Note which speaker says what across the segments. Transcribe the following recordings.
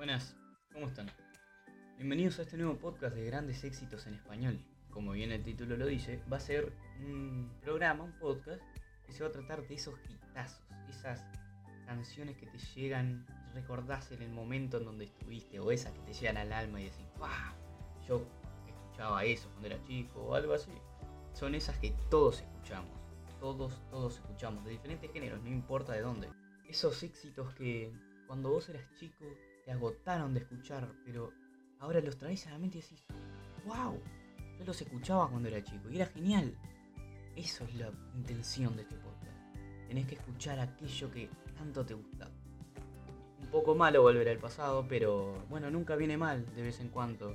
Speaker 1: Buenas, ¿cómo están? Bienvenidos a este nuevo podcast de grandes éxitos en español. Como bien el título lo dice, va a ser un programa, un podcast, que se va a tratar de esos hitazos, esas canciones que te llegan recordás en el momento en donde estuviste, o esas que te llegan al alma y decís, ¡wow! Yo escuchaba eso cuando era chico o algo así. Son esas que todos escuchamos, todos, todos escuchamos, de diferentes géneros, no importa de dónde. Esos éxitos que cuando vos eras chico agotaron de escuchar, pero ahora los traes a la mente y decís, wow, yo los escuchaba cuando era chico y era genial. Eso es la intención de este podcast. Tenés que escuchar aquello que tanto te gusta. Un poco malo volver al pasado, pero bueno, nunca viene mal de vez en cuando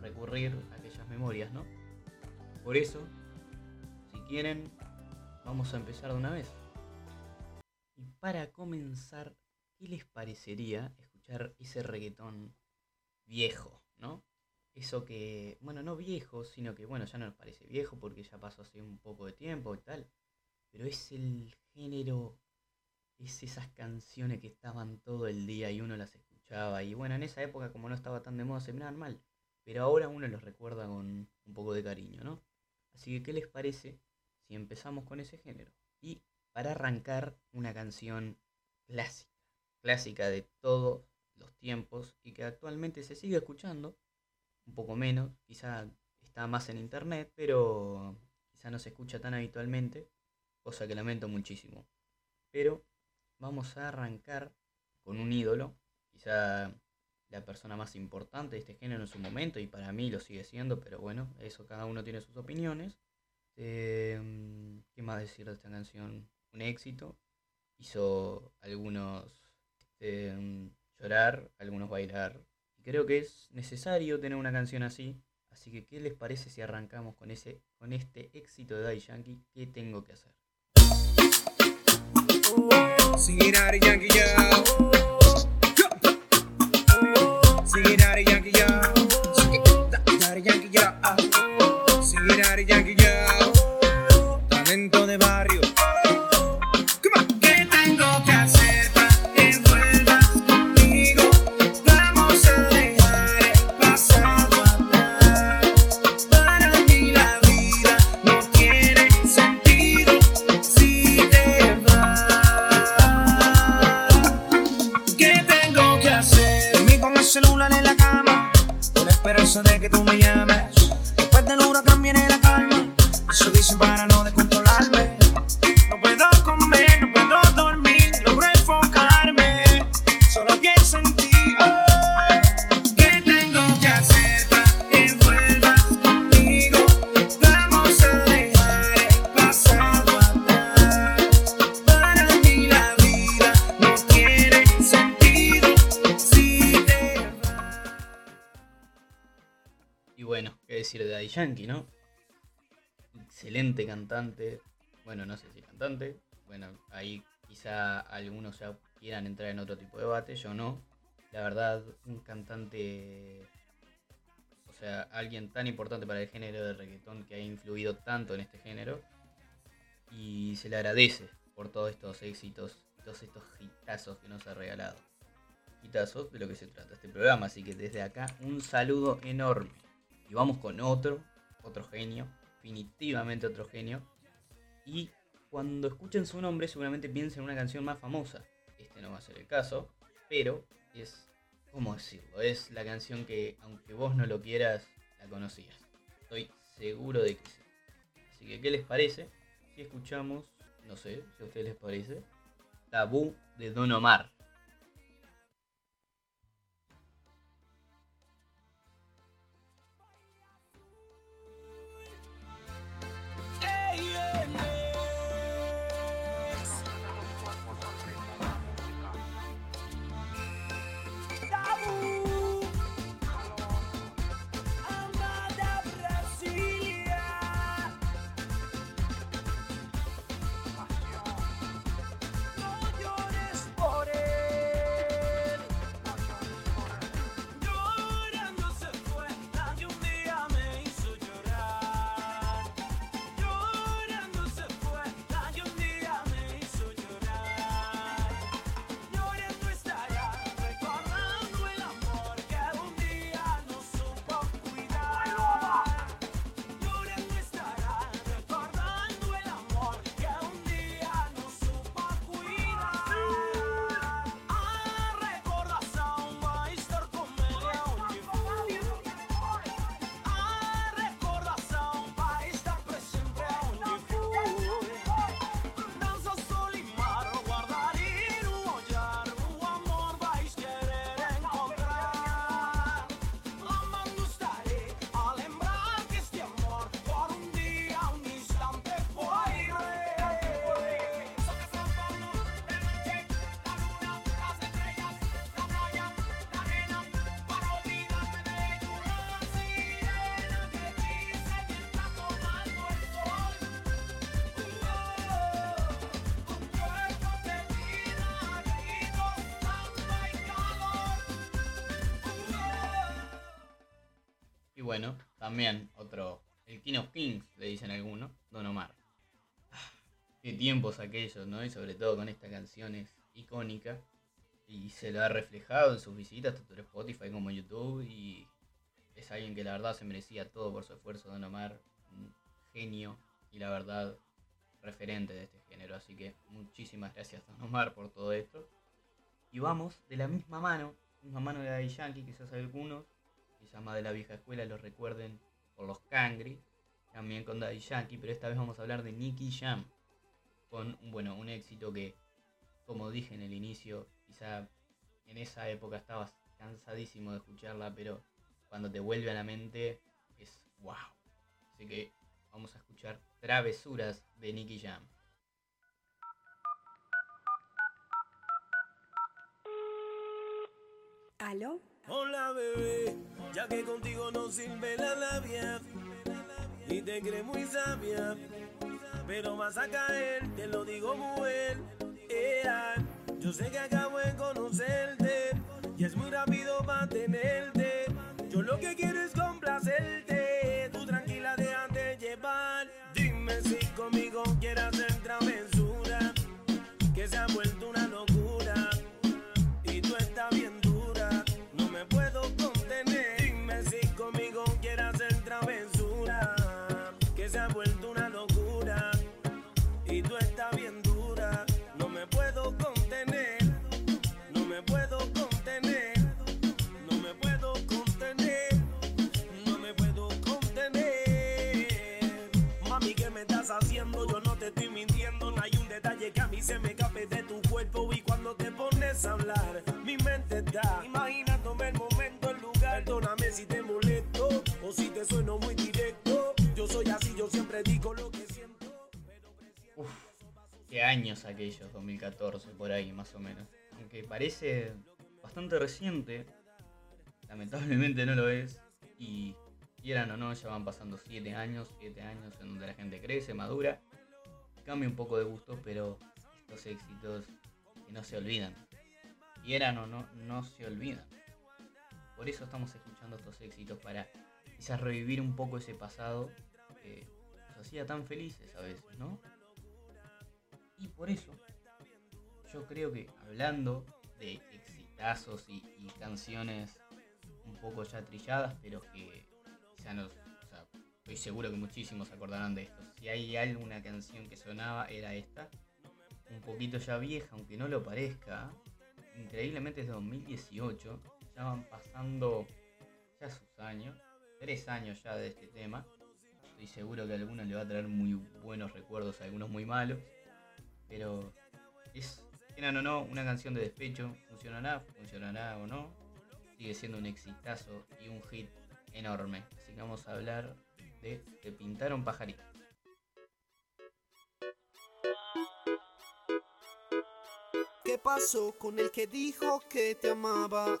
Speaker 1: recurrir a aquellas memorias, ¿no? Por eso, si quieren, vamos a empezar de una vez. Y para comenzar, ¿qué les parecería escuchar ese reggaetón viejo, ¿no? Eso que, bueno, no viejo, sino que, bueno, ya no nos parece viejo porque ya pasó hace un poco de tiempo y tal. Pero es el género, es esas canciones que estaban todo el día y uno las escuchaba. Y bueno, en esa época como no estaba tan de moda se miraban mal. Pero ahora uno los recuerda con un poco de cariño, ¿no? Así que, ¿qué les parece si empezamos con ese género? Y para arrancar una canción clásica, clásica de todos los tiempos y que actualmente se sigue escuchando, un poco menos, quizá está más en internet, pero quizá no se escucha tan habitualmente, cosa que lamento muchísimo. Pero vamos a arrancar con un ídolo, quizá la persona más importante de este género en su momento y para mí lo sigue siendo, pero bueno, eso cada uno tiene sus opiniones. Eh, ¿Qué más decir de esta canción? Un éxito. Hizo algunos este, llorar, algunos bailar. Y creo que es necesario tener una canción así. Así que, ¿qué les parece si arrancamos con, ese, con este éxito de Daddy Yankee? ¿Qué tengo que hacer?
Speaker 2: Yankee, ¿no?
Speaker 1: Excelente cantante. Bueno, no sé si cantante. Bueno, ahí quizá algunos ya quieran entrar en otro tipo de debate, yo no. La verdad, un cantante, o sea, alguien tan importante para el género de reggaetón que ha influido tanto en este género. Y se le agradece por todos estos éxitos, todos estos hitazos que nos ha regalado. Hitazos de lo que se trata este programa, así que desde acá un saludo enorme. Y vamos con otro, otro genio, definitivamente otro genio. Y cuando escuchen su nombre seguramente piensen en una canción más famosa. Este no va a ser el caso, pero es, ¿cómo decirlo? Es la canción que aunque vos no lo quieras, la conocías. Estoy seguro de que sí. Así que, ¿qué les parece? Si escuchamos, no sé, si a ustedes les parece, Tabú de Don Omar. Bueno, también otro, el King of Kings, le dicen algunos, Don Omar. Qué tiempos aquellos, ¿no? Y sobre todo con esta canción es icónica. Y se lo ha reflejado en sus visitas, tanto en Spotify como YouTube. Y es alguien que la verdad se merecía todo por su esfuerzo, Don Omar. Un genio y la verdad referente de este género. Así que muchísimas gracias, Don Omar, por todo esto. Y vamos de la misma mano, misma mano de Daddy Yankee, quizás algunos, quizás más de la vieja escuela lo recuerden por los Cangri, también con Daddy Yankee, pero esta vez vamos a hablar de Nicky Jam, con bueno, un éxito que, como dije en el inicio, quizá en esa época estabas cansadísimo de escucharla, pero cuando te vuelve a la mente es wow. Así que vamos a escuchar Travesuras de Nicky Jam.
Speaker 3: ¿Aló?
Speaker 4: Hola bebé, ya que contigo no sirve la labia y te crees muy sabia, pero vas a caer, te lo digo muy bien. Ea, yo sé que acabo que
Speaker 1: Uf, qué años aquellos, 2014, por ahí más o menos. Aunque parece bastante reciente, lamentablemente no lo es. Y quieran o no, ya van pasando 7 años, 7 años en donde la gente crece, madura, cambia un poco de gusto, pero estos éxitos no se olvidan. Quieran o no, no se olvidan. Por eso estamos escuchando estos éxitos para quizás revivir un poco ese pasado que nos hacía tan felices a veces, ¿no? Y por eso, yo creo que hablando de exitazos y, canciones un poco ya trilladas, pero que quizá nos. O sea, estoy seguro que muchísimos acordarán de esto. Si hay alguna canción que sonaba, era esta. Un poquito ya vieja, aunque no lo parezca. Increíblemente es de 2018. Ya van pasando ya sus años. Tres años ya de este tema. Estoy seguro que a algunos le va a traer muy buenos recuerdos, a algunos muy malos. Pero es, quieran o no, una canción de despecho. Funcionará, funcionará o no. Sigue siendo un exitazo y un hit enorme. Así que vamos a hablar de Te pintaron pajarito.
Speaker 5: ¿Qué pasó con el que dijo que te amaba?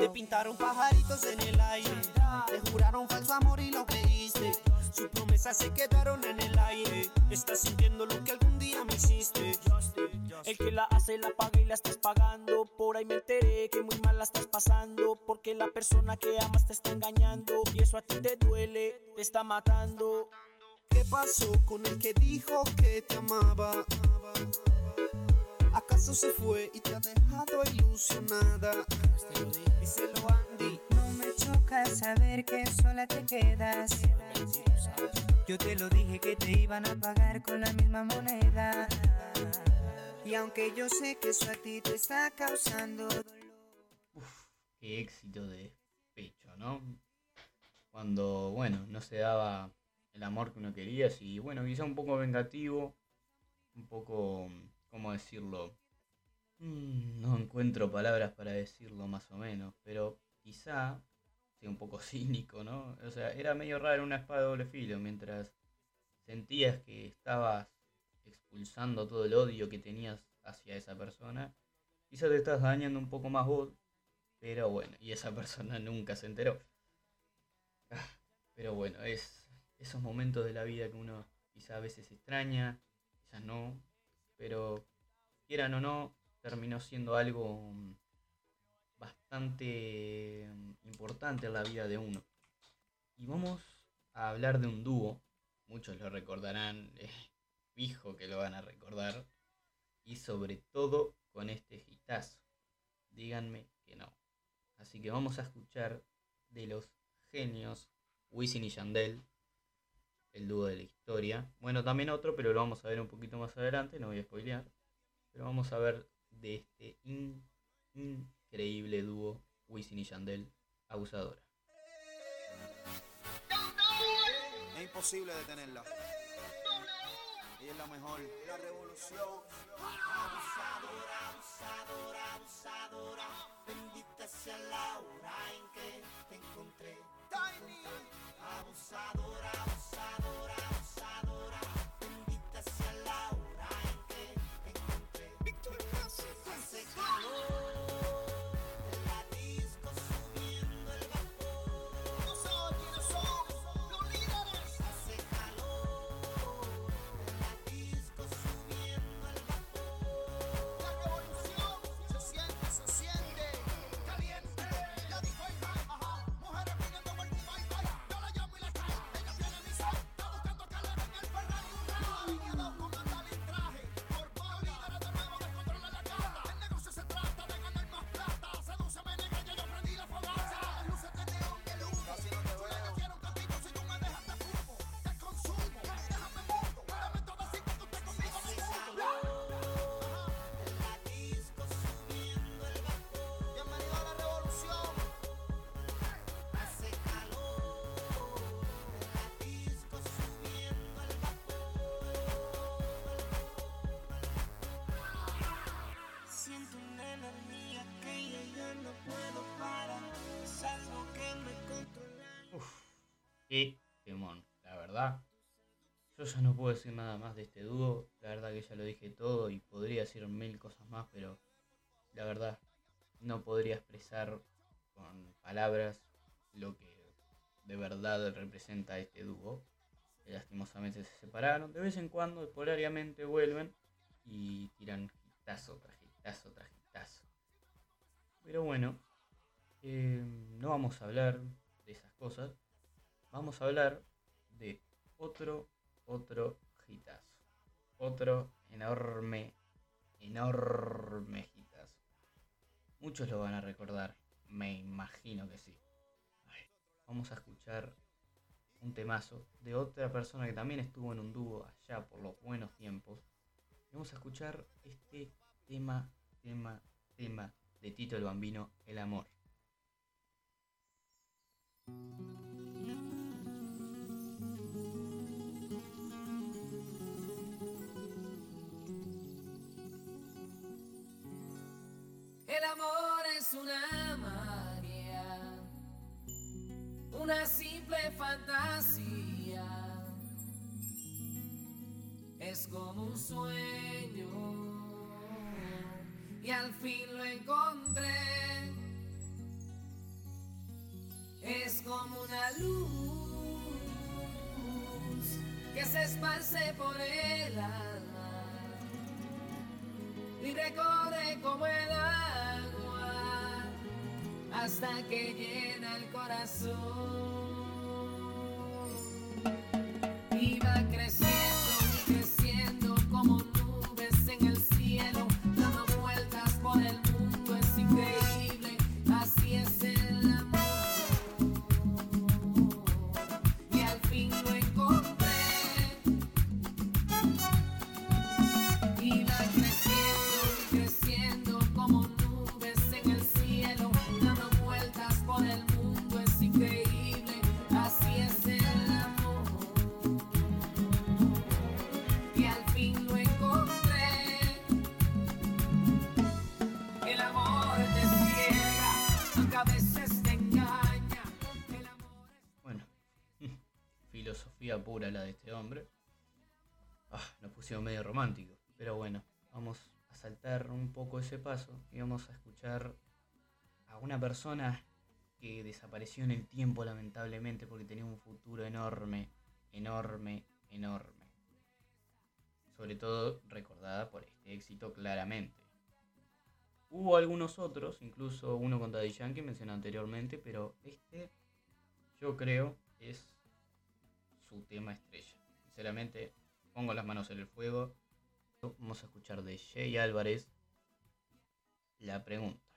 Speaker 5: Te pintaron pajaritos en el aire. Te juraron falso amor y lo creíste. Sus promesas se quedaron en el aire. Estás sintiendo lo que algún día me hiciste.
Speaker 4: El que la hace la paga y la estás pagando. Por ahí me enteré que muy mal la estás pasando. Porque la persona que amas te está engañando. Y eso a ti te duele, te está matando.
Speaker 5: ¿Qué pasó con el que dijo que te amaba? ¿Acaso se fue y te ha dejado ilusionada? Díselo Andy.
Speaker 6: No me choca saber que sola te quedas. Yo te lo dije que te iban a pagar con la misma moneda. Y aunque yo sé que eso a ti te está causando dolor.
Speaker 1: Uf, qué éxito de despecho, ¿no? Cuando, bueno, no se daba el amor que uno quería, y bueno, quizá un poco vengativo, un poco, ¿cómo decirlo? Mm, No encuentro palabras para decirlo más o menos, pero quizá sea un poco cínico, ¿no? O sea, era medio raro una espada de doble filo, mientras sentías que estabas expulsando todo el odio que tenías hacia esa persona, quizá te estás dañando un poco más vos, pero bueno, y esa persona nunca se enteró. Pero bueno, es esos momentos de la vida que uno quizá a veces extraña, quizás no, pero quieran o no, terminó siendo algo mm, bastante mm, importante en la vida de uno. Y vamos a hablar de un dúo, muchos lo recordarán, eh, que lo van a recordar, y sobre todo con este hitazo. Díganme que no. Así que vamos a escuchar de los genios Wisin y Yandel, el dúo de la historia. Bueno, también otro, pero lo vamos a ver un poquito más adelante, no voy a spoilear. Pero vamos a ver de este in- increíble dúo Wisin y Yandel, Abusadora.
Speaker 7: Es imposible detenerla. Ella es la mejor. La revolución.
Speaker 5: Abusadora, abusadora, abusadora. Bendita sea la hora en que te encontré. Abusadora, abusadora, abusadora.
Speaker 1: Qué temón, la verdad. Yo ya no puedo decir nada más de este dúo. La verdad que ya lo dije todo y podría decir mil cosas más, pero la verdad no podría expresar con palabras lo que de verdad representa este dúo. Lastimosamente se separaron. De vez en cuando, esporádicamente vuelven y tiran hitazo tras hitazo tras hitazo. Pero bueno, eh, no vamos a hablar de esas cosas. Vamos a hablar de otro, otro hitazo. Otro enorme, enorme hitazo. Muchos lo van a recordar, me imagino que sí. Vamos a escuchar un temazo de otra persona que también estuvo en un dúo allá por los buenos tiempos. Vamos a escuchar este tema, tema, tema de Tito el Bambino, El Amor.
Speaker 3: El amor es una magia, una simple fantasía. Es como un sueño y al fin lo encontré. Es como una luz que se esparce por el alma y recorre como el agua hasta que llena el corazón.
Speaker 1: La de este hombre. Ah, nos pusimos medio románticos. Pero bueno, vamos a saltar un poco ese paso y vamos a escuchar a una persona que desapareció en el tiempo lamentablemente porque tenía un futuro enorme, enorme, enorme. Sobre todo recordada por este éxito claramente. Hubo algunos otros, incluso uno con Daddy Yankee mencionado anteriormente, pero este yo creo es su tema estrella. Sinceramente, pongo las manos en el fuego. Vamos a escuchar de Jay Álvarez la pregunta.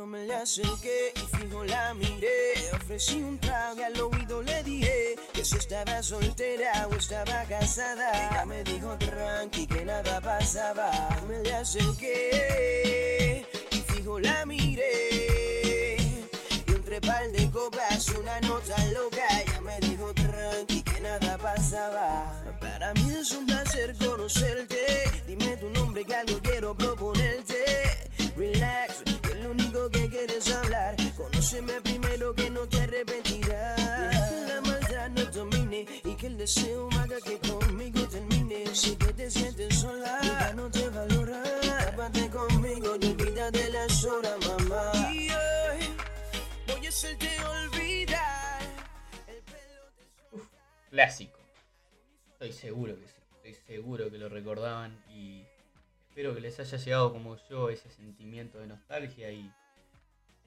Speaker 8: Yo me le acerqué y fijo la miré. Ofrecí un trago y al oído le dije que si estaba soltera o estaba casada. Ella me dijo tranqui que nada pasaba. Me le acerqué y fijo la miré. Y entre par de copas una nota loca. Ella me dijo tranqui que nada pasaba. Para mí es un placer conocerte. Dime tu nombre que algo quiero proponerte. Relax, quieres hablar. Conóceme primero que no te arrepentirás. La maldad no domine y que el deseo haga que conmigo termine. Si que te sientes sola, ya no te valora. Tápate conmigo y olvídate las horas, mamá. Y hoy voy a hacerte olvidar. El pelo te
Speaker 1: Clásico. Estoy seguro que sí. Estoy seguro que lo recordaban y espero que les haya llegado como yo ese sentimiento de nostalgia y,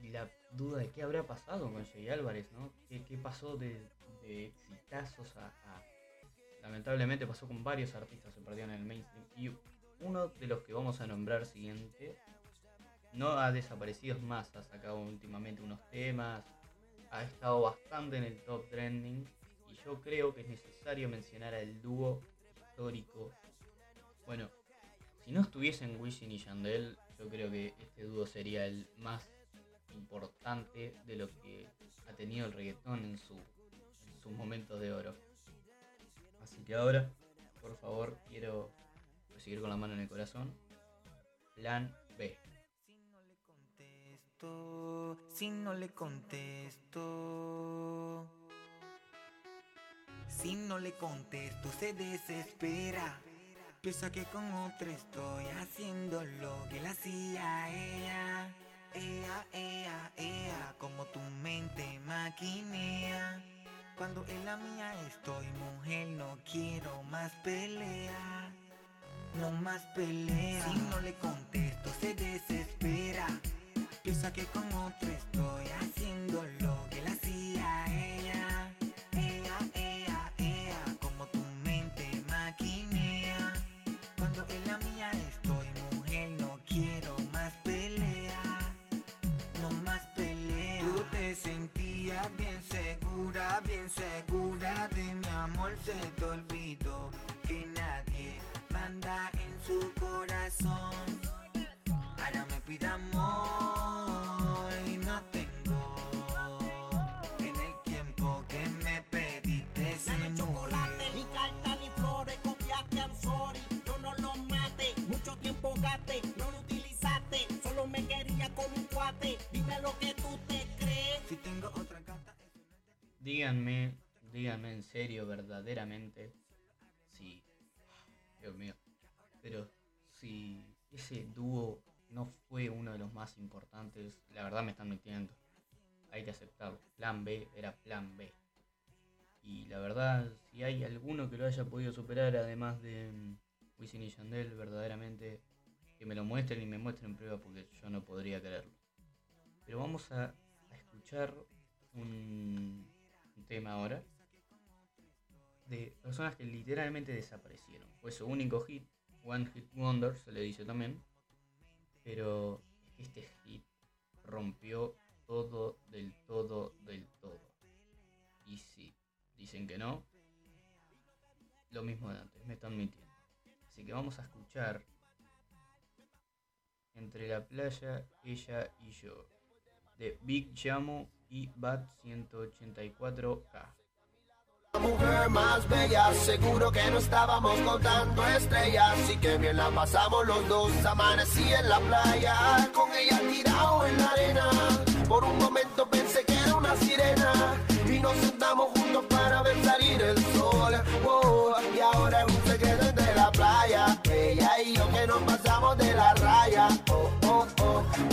Speaker 1: y la duda de qué habrá pasado con Jay Álvarez, ¿no? ¿Qué, pasó de, de exitazos a, Lamentablemente pasó con varios artistas, se perdieron en el mainstream. Y uno de los que vamos a nombrar siguiente no ha desaparecido es más, ha sacado últimamente unos temas, ha estado bastante en el top trending y yo creo que es necesario mencionar al dúo histórico. Bueno, si no estuviesen Wisin y Yandel, yo creo que este dúo sería el más importante de lo que ha tenido el reggaetón en, su, sus momentos de oro. Así que ahora, por favor, quiero seguir con la mano en el corazón. Plan B.
Speaker 6: Si no le contesto, si no le contesto. Si no le contesto, se desespera. Piensa que con otra estoy haciendo lo que le hacía ella. Ea, ea, ea, como tu mente maquinea. Cuando en la mía estoy, mujer, no quiero más pelea. No más pelea. Si no le contesto, se desespera. Piensa que con otro estoy haciendo segura, bien segura de mi amor. Se te olvidó que nadie manda en su corazón. Ahora me pide amor y no tengo. En el tiempo que me pediste se
Speaker 9: Dame chocolate, ni carta ni flores, copiaste, I'm sorry. Yo no lo maté, mucho tiempo gasté, no lo utilizaste, solo me quería como un cuate. Dime lo que tú te crees.
Speaker 6: Si tengo otra
Speaker 1: Díganme, díganme en serio, verdaderamente, si, Dios mío, pero si ese dúo no fue uno de los más importantes, la verdad me están mintiendo. Hay que aceptarlo. Plan B era plan B. Y la verdad, si hay alguno que lo haya podido superar, además de mm, Wisin y Yandel, verdaderamente que me lo muestren y me muestren prueba porque yo no podría creerlo. Pero vamos a escuchar un, un tema ahora de personas que literalmente desaparecieron. Fue su único hit, One Hit Wonder se le dice también, pero este hit rompió todo del todo del todo. Y si dicen que no, lo mismo de antes, me están mintiendo. Así que vamos a escuchar entre la playa, ella y yo, de Big Jamo y Bat 184K.
Speaker 10: mujer más bella. Seguro que no estábamos contando estrellas. Y que bien la pasamos los dos. Amanecí en la playa, con ella tirado en la arena. Por un momento pensé que era una sirena. Y nos sentamos juntos para ver salir el sol. Oh, y ahora es un secreto entre la playa. Ella y yo que nos pasamos de la raya. Oh, oh, oh,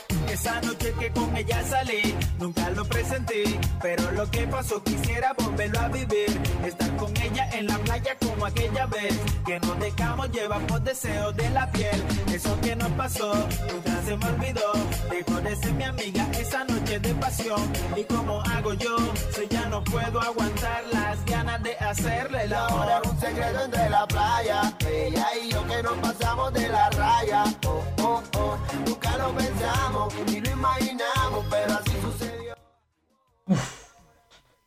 Speaker 11: Esa noche que con ella salí, nunca lo presenté, pero lo que pasó quisiera volverlo a vivir. Estar con ella en la playa como aquella vez, que nos dejamos llevar por deseos de la piel. Eso que nos pasó, nunca se me olvidó. Dejó de ser mi amiga esa noche de pasión. ¿Y como hago yo? Si ya no puedo aguantar las ganas de hacerle la hora.
Speaker 10: un secreto entre la playa. Ella y yo que nos pasamos de la raya. Oh, oh. Nunca lo pensamos ni lo imaginamos, pero así sucedió.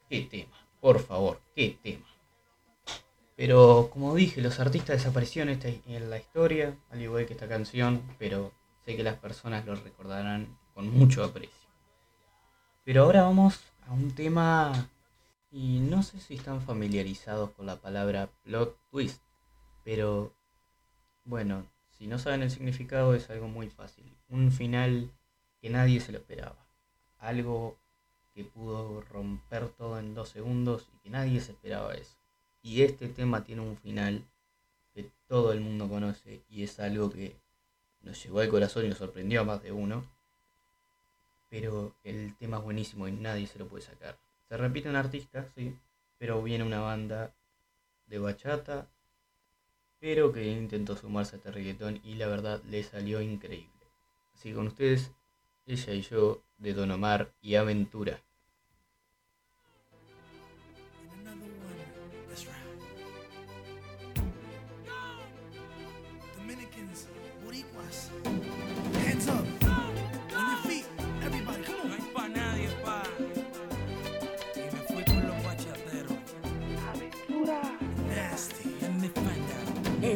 Speaker 1: Qué tema, por favor, qué tema. Pero como dije, los artistas desaparecieron en la historia, al igual que esta canción, pero sé que las personas lo recordarán con mucho aprecio. Pero ahora vamos a un tema y no sé si están familiarizados con la palabra plot twist, pero bueno, si no saben el significado es algo muy fácil. Un final que nadie se lo esperaba. Algo que pudo romper todo en dos segundos y que nadie se esperaba eso. Y este tema tiene un final que todo el mundo conoce y es algo que nos llegó al corazón y nos sorprendió a más de uno. Pero el tema es buenísimo y nadie se lo puede sacar. Se repiten artistas, sí, pero viene una banda de bachata, pero que intentó sumarse a este reggaetón y la verdad le salió increíble. Así que con ustedes, ella y yo, de Don Omar y Aventura.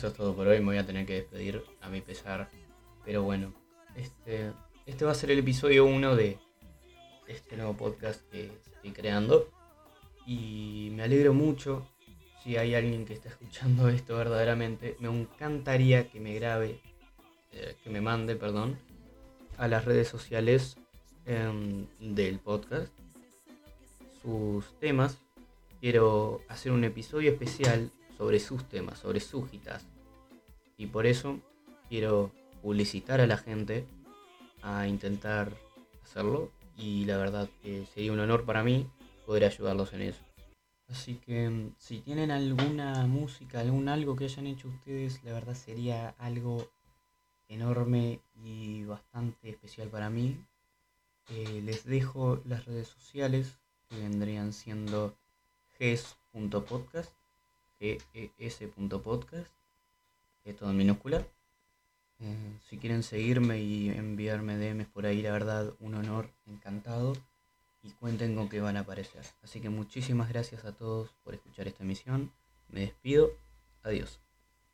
Speaker 1: eso es todo por hoy. Me voy a tener que despedir a mi pesar. Pero bueno, este, este va a ser el episodio 1 de este nuevo podcast que estoy creando. Y me alegro mucho si hay alguien que está escuchando esto verdaderamente. Me encantaría que me grabe, eh, que me mande, perdón, a las redes sociales em, del podcast sus temas quiero hacer un episodio especial sobre sus temas, sobre sus gitas. Y por eso quiero publicitar a la gente a intentar hacerlo. Y la verdad sería un honor para mí poder ayudarlos en eso. Así que mm, si tienen alguna música, algún algo que hayan hecho ustedes, la verdad sería algo enorme y bastante especial para mí. Eh, les dejo las redes sociales que vendrían siendo ges.podcast, ges.podcast, es todo en minúscula. Eh, si quieren seguirme y enviarme DMs por ahí, la verdad, un honor, encantado. Y cuenten con que van a aparecer. Así que muchísimas gracias a todos por escuchar esta emisión. Me despido. Adiós.